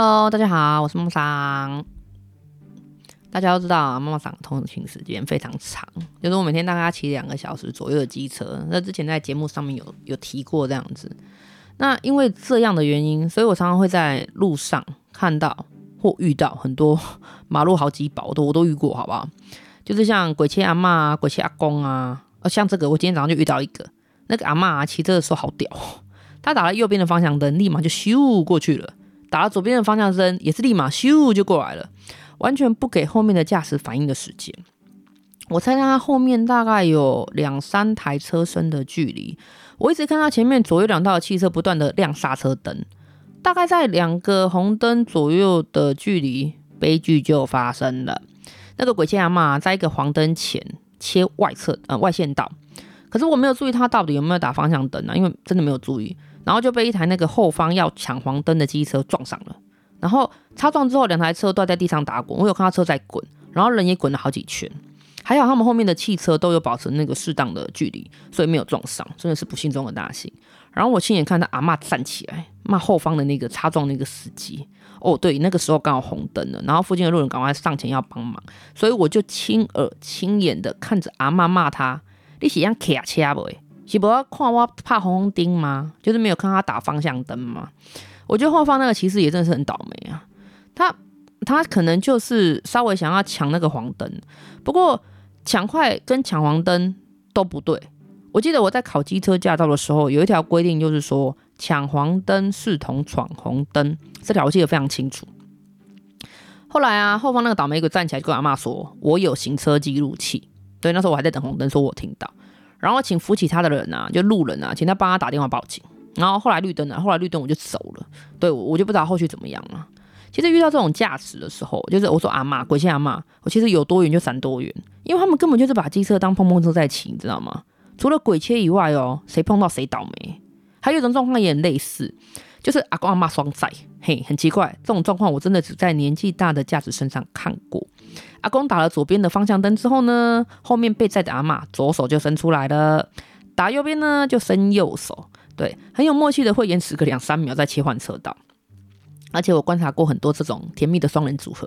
Hello，大家好，我是梦桑。大家都知道啊，妈妈桑通勤时间非常长，就是我每天大概骑两个小时左右的机车。那之前在节目上面有有提过这样子。那因为这样的原因，所以我常常会在路上看到或遇到很多马路好几宝，我都我都遇过，好不好？就是像鬼切阿嬷啊、鬼切阿公啊，呃，像这个，我今天早上就遇到一个，那个阿嬷，骑车的时候好屌，他打了右边的方向灯，立马就咻过去了。打左边的方向灯，也是立马咻就过来了，完全不给后面的驾驶反应的时间。我猜他后面大概有两三台车身的距离，我一直看到前面左右两道汽车不断的亮刹车灯，大概在两个红灯左右的距离，悲剧就发生了。那个鬼切阿嬷在一个黄灯前切外侧呃外线道，可是我没有注意他到底有没有打方向灯啊，因为真的没有注意。然后就被一台那个后方要抢黄灯的机车撞上了，然后擦撞之后，两台车都在地上打滚，我有看到车在滚，然后人也滚了好几圈，还好他们后面的汽车都有保持那个适当的距离，所以没有撞上，真的是不幸中的大幸。然后我亲眼看到阿嬷站起来骂后方的那个擦撞那个司机，哦对，那个时候刚好红灯了，然后附近的路人赶快上前要帮忙，所以我就亲耳亲眼的看着阿嬷骂他，你是想卡车不？岂不要看我怕红红灯吗？就是没有看他打方向灯吗？我觉得后方那个其实也真的是很倒霉啊！他他可能就是稍微想要抢那个黄灯，不过抢快跟抢黄灯都不对。我记得我在考机车驾照的时候，有一条规定就是说抢黄灯视同闯红灯，这条我记得非常清楚。后来啊，后方那个倒霉鬼站起来跟阿嬷说：“我有行车记录器。”对，那时候我还在等红灯，说我听到。然后请扶起他的人啊，就路人啊，请他帮他打电话报警。然后后来绿灯了，后来绿灯我就走了。对，我就不知道后续怎么样了。其实遇到这种驾驶的时候，就是我说阿妈，鬼切阿妈，我其实有多远就闪多远，因为他们根本就是把机车当碰碰车在骑，你知道吗？除了鬼切以外哦，谁碰到谁倒霉。还有一种状况也很类似，就是阿公阿嬷双载，嘿，很奇怪，这种状况我真的只在年纪大的驾驶身上看过。阿公打了左边的方向灯之后呢，后面被载的阿嬷左手就伸出来了，打右边呢就伸右手，对，很有默契的会延迟个两三秒再切换车道。而且我观察过很多这种甜蜜的双人组合，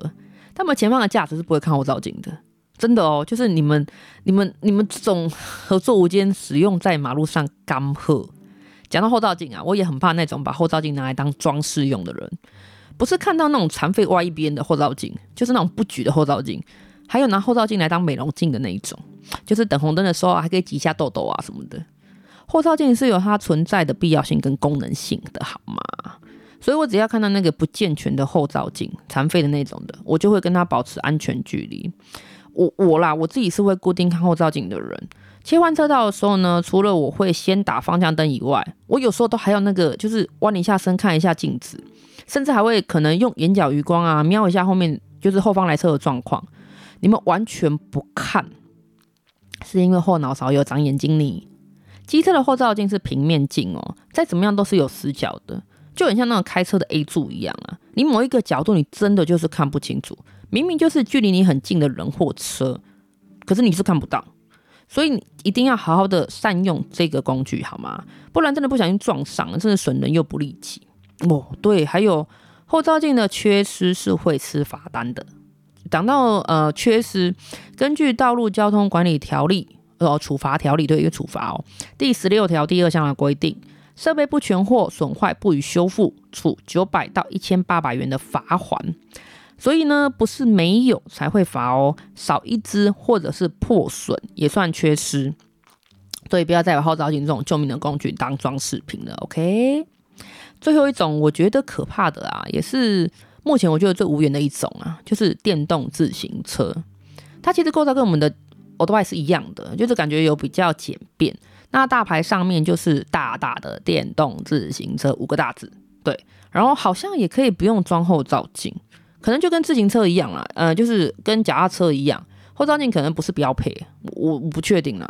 他们前方的驾驶是不会看后照镜的，真的哦，就是你们、你们、你们这种合作无间使用在马路上干贺。讲到后照镜啊，我也很怕那种把后照镜拿来当装饰用的人。不是看到那种残废歪一边的后照镜，就是那种不举的后照镜，还有拿后照镜来当美容镜的那一种，就是等红灯的时候还可以挤一下痘痘啊什么的。后照镜是有它存在的必要性跟功能性的，好吗？所以我只要看到那个不健全的后照镜，残废的那种的，我就会跟他保持安全距离。我我啦，我自己是会固定看后照镜的人。切换车道的时候呢，除了我会先打方向灯以外，我有时候都还有那个，就是弯一下身看一下镜子。甚至还会可能用眼角余光啊，瞄一下后面就是后方来车的状况。你们完全不看，是因为后脑勺有长眼睛呢。机车的后照镜是平面镜哦，再怎么样都是有死角的，就很像那种开车的 A 柱一样啊。你某一个角度，你真的就是看不清楚，明明就是距离你很近的人或车，可是你是看不到。所以你一定要好好的善用这个工具，好吗？不然真的不小心撞上了，真的损人又不利己。哦，对，还有后照镜的缺失是会吃罚单的。讲到呃缺失，根据《道路交通管理条例》呃处罚条例对一个处罚哦，第十六条第二项的规定，设备不全或损坏不予修复，处九百到一千八百元的罚锾。所以呢，不是没有才会罚哦，少一只或者是破损也算缺失。所以不要再把后照镜这种救命的工具当装饰品了，OK？最后一种我觉得可怕的啊，也是目前我觉得最无缘的一种啊，就是电动自行车。它其实构造跟我们的 old-bike 是一样的，就是感觉有比较简便。那大牌上面就是大大的电动自行车五个大字，对。然后好像也可以不用装后照镜，可能就跟自行车一样啦，呃，就是跟脚踏车一样，后照镜可能不是标配，我我不确定啦。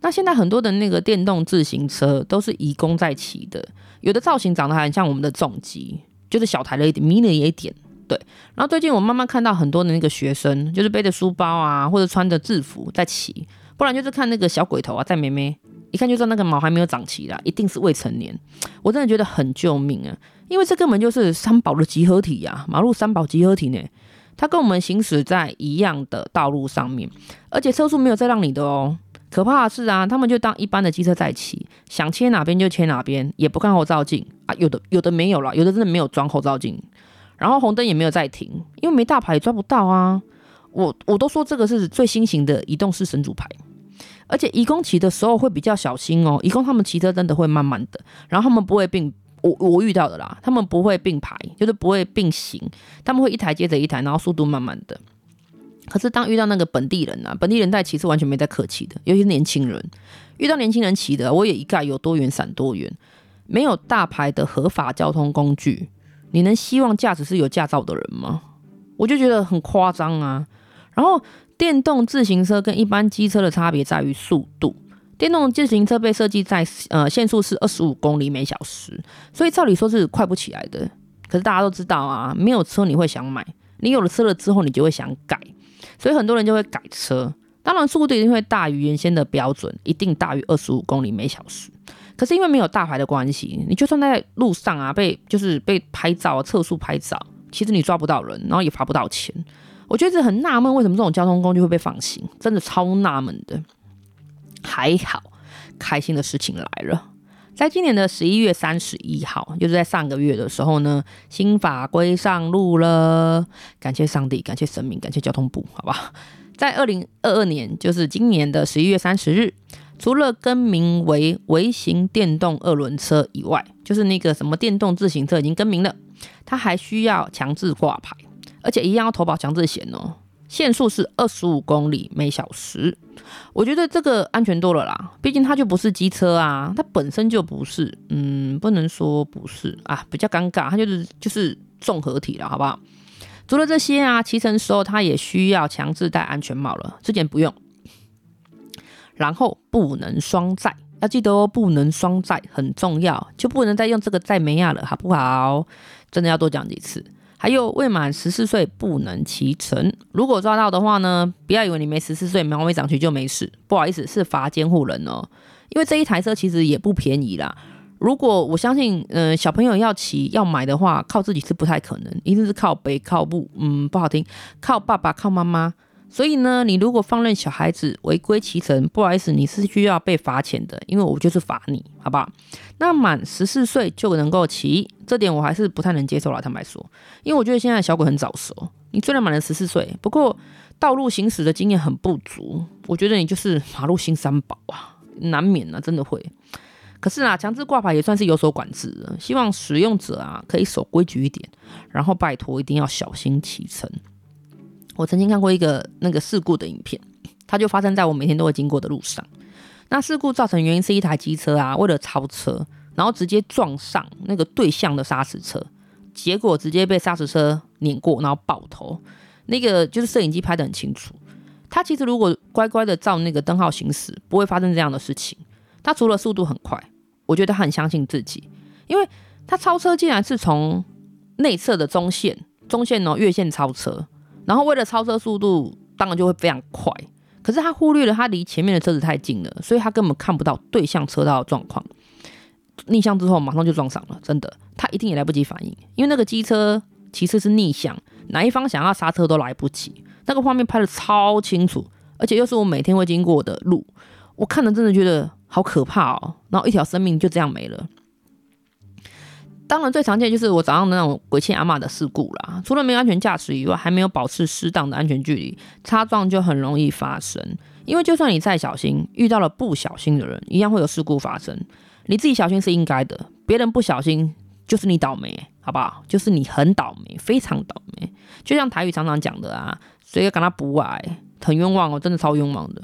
那现在很多的那个电动自行车都是移工在骑的。有的造型长得还很像我们的重机，就是小台了一点，迷你也一点。对，然后最近我慢慢看到很多的那个学生，就是背着书包啊，或者穿着制服在骑，不然就是看那个小鬼头啊，在妹妹一看就知道那个毛还没有长齐啦，一定是未成年。我真的觉得很救命啊，因为这根本就是三宝的集合体呀，马路三宝集合体呢。它跟我们行驶在一样的道路上面，而且车速没有再让你的哦。可怕的是啊，他们就当一般的机车在骑，想切哪边就切哪边，也不看后照镜啊。有的有的没有啦，有的真的没有装后照镜，然后红灯也没有再停，因为没大牌也抓不到啊。我我都说这个是最新型的移动式神主牌，而且移工骑的时候会比较小心哦。移工他们骑车真的会慢慢的，然后他们不会并。我我遇到的啦，他们不会并排，就是不会并行，他们会一台接着一台，然后速度慢慢的。可是当遇到那个本地人啊，本地人在骑是完全没在客气的，尤其是年轻人，遇到年轻人骑的，我也一概有多远闪多远。没有大牌的合法交通工具，你能希望驾驶是有驾照的人吗？我就觉得很夸张啊。然后电动自行车跟一般机车的差别在于速度。电动自行车被设计在呃限速是二十五公里每小时，所以照理说是快不起来的。可是大家都知道啊，没有车你会想买，你有了车了之后你就会想改，所以很多人就会改车。当然速度一定会大于原先的标准，一定大于二十五公里每小时。可是因为没有大牌的关系，你就算在路上啊被就是被拍照测速拍照，其实你抓不到人，然后也罚不到钱。我觉得很纳闷，为什么这种交通工具会被放行？真的超纳闷的。还好，开心的事情来了。在今年的十一月三十一号，就是在上个月的时候呢，新法规上路了。感谢上帝，感谢神明，感谢交通部，好吧。在二零二二年，就是今年的十一月三十日，除了更名为微型电动二轮车以外，就是那个什么电动自行车已经更名了，它还需要强制挂牌，而且一样要投保强制险哦。限速是二十五公里每小时，我觉得这个安全多了啦。毕竟它就不是机车啊，它本身就不是，嗯，不能说不是啊，比较尴尬，它就是就是综合体了，好不好？除了这些啊，骑乘时候它也需要强制戴安全帽了，之前不用。然后不能双载，要记得哦，不能双载很重要，就不能再用这个载梅亚了，好不好？真的要多讲几次。还有未满十四岁不能骑乘，如果抓到的话呢，不要以为你没十四岁，毛没长齐就没事。不好意思，是罚监护人哦。因为这一台车其实也不便宜啦。如果我相信，嗯、小朋友要骑要买的话，靠自己是不太可能，一定是靠背靠步，嗯，不好听，靠爸爸靠妈妈。所以呢，你如果放任小孩子违规骑乘，不好意思，你是需要被罚钱的，因为我就是罚你，好不好？那满十四岁就能够骑，这点我还是不太能接受了，坦白说，因为我觉得现在小鬼很早熟。你虽然满了十四岁，不过道路行驶的经验很不足，我觉得你就是马路新三宝啊，难免啊，真的会。可是啊，强制挂牌也算是有所管制了，希望使用者啊可以守规矩一点，然后拜托一定要小心骑乘。我曾经看过一个那个事故的影片，它就发生在我每天都会经过的路上。那事故造成原因是一台机车啊，为了超车，然后直接撞上那个对向的砂石车，结果直接被砂石车碾过，然后爆头。那个就是摄影机拍得很清楚。他其实如果乖乖的照那个灯号行驶，不会发生这样的事情。他除了速度很快，我觉得他很相信自己，因为他超车竟然是从内侧的中线，中线哦越线超车。然后为了超车速度，当然就会非常快。可是他忽略了他离前面的车子太近了，所以他根本看不到对向车道的状况。逆向之后马上就撞上了，真的，他一定也来不及反应，因为那个机车其实是逆向，哪一方想要刹车都来不及。那个画面拍的超清楚，而且又是我每天会经过的路，我看了真的觉得好可怕哦。然后一条生命就这样没了。当然，最常见就是我早上那种鬼气阿嬷的事故啦。除了没有安全驾驶以外，还没有保持适当的安全距离，擦撞就很容易发生。因为就算你再小心，遇到了不小心的人，一样会有事故发生。你自己小心是应该的，别人不小心就是你倒霉，好不好？就是你很倒霉，非常倒霉。就像台语常常讲的啊，谁要跟他不爱，很冤枉哦，真的超冤枉的。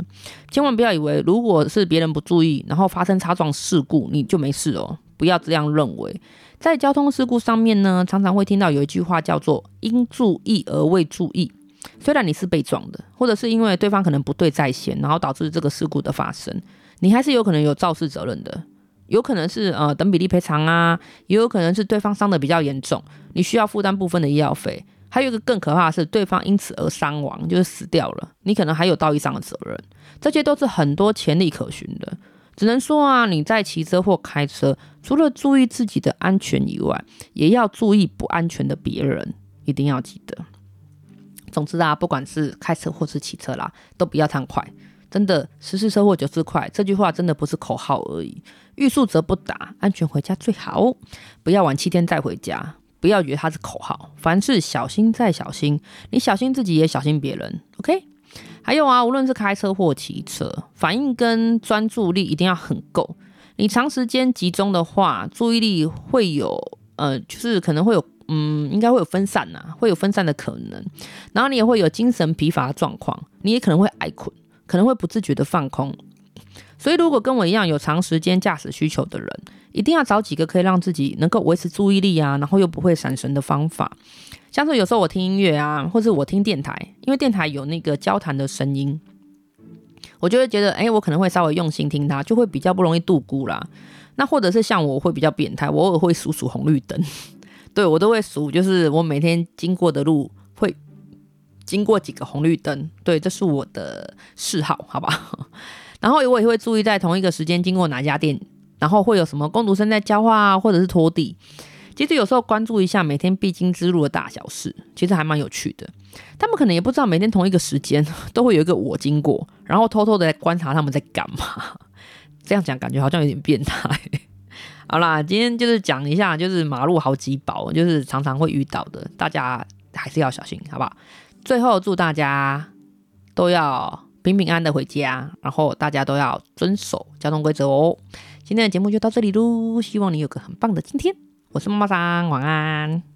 千万不要以为，如果是别人不注意，然后发生擦撞事故，你就没事哦。不要这样认为。在交通事故上面呢，常常会听到有一句话叫做“应注意而未注意”。虽然你是被撞的，或者是因为对方可能不对在先，然后导致这个事故的发生，你还是有可能有肇事责任的。有可能是呃等比例赔偿啊，也有可能是对方伤得比较严重，你需要负担部分的医药费。还有一个更可怕的是，对方因此而伤亡，就是死掉了，你可能还有道义上的责任。这些都是很多潜力可循的。只能说啊，你在骑车或开车，除了注意自己的安全以外，也要注意不安全的别人，一定要记得。总之啊，不管是开车或是骑车啦，都不要太快。真的，十次车祸九次快，这句话真的不是口号而已。欲速则不达，安全回家最好。不要晚七天再回家，不要觉得它是口号。凡事小心再小心，你小心自己也小心别人。OK。还有啊，无论是开车或骑车，反应跟专注力一定要很够。你长时间集中的话，注意力会有呃，就是可能会有。嗯，应该会有分散呐、会有分散的可能，然后你也会有精神疲乏的状况，你也可能会挨困，可能会不自觉的放空。所以，如果跟我一样有长时间驾驶需求的人，一定要找几个可以让自己能够维持注意力啊，然后又不会闪神的方法。像是有时候我听音乐啊，或是我听电台，因为电台有那个交谈的声音，我就会觉得，哎，我可能会稍微用心听它，就会比较不容易度孤啦。那或者是像我会比较变态，我偶尔会数数红绿灯。对，我都会数，就是我每天经过的路会经过几个红绿灯，对，这是我的嗜好，好吧？然后我也会注意在同一个时间经过哪家店，然后会有什么工读生在交换啊，或者是拖地。其实有时候关注一下每天必经之路的大小事，其实还蛮有趣的。他们可能也不知道每天同一个时间都会有一个我经过，然后偷偷的观察他们在干嘛。这样讲感觉好像有点变态。好啦，今天就是讲一下，就是马路好几宝，就是常常会遇到的，大家还是要小心，好不好？最后祝大家都要平平安安的回家，然后大家都要遵守交通规则哦。今天的节目就到这里喽，希望你有个很棒的今天。我是妈妈桑，晚安。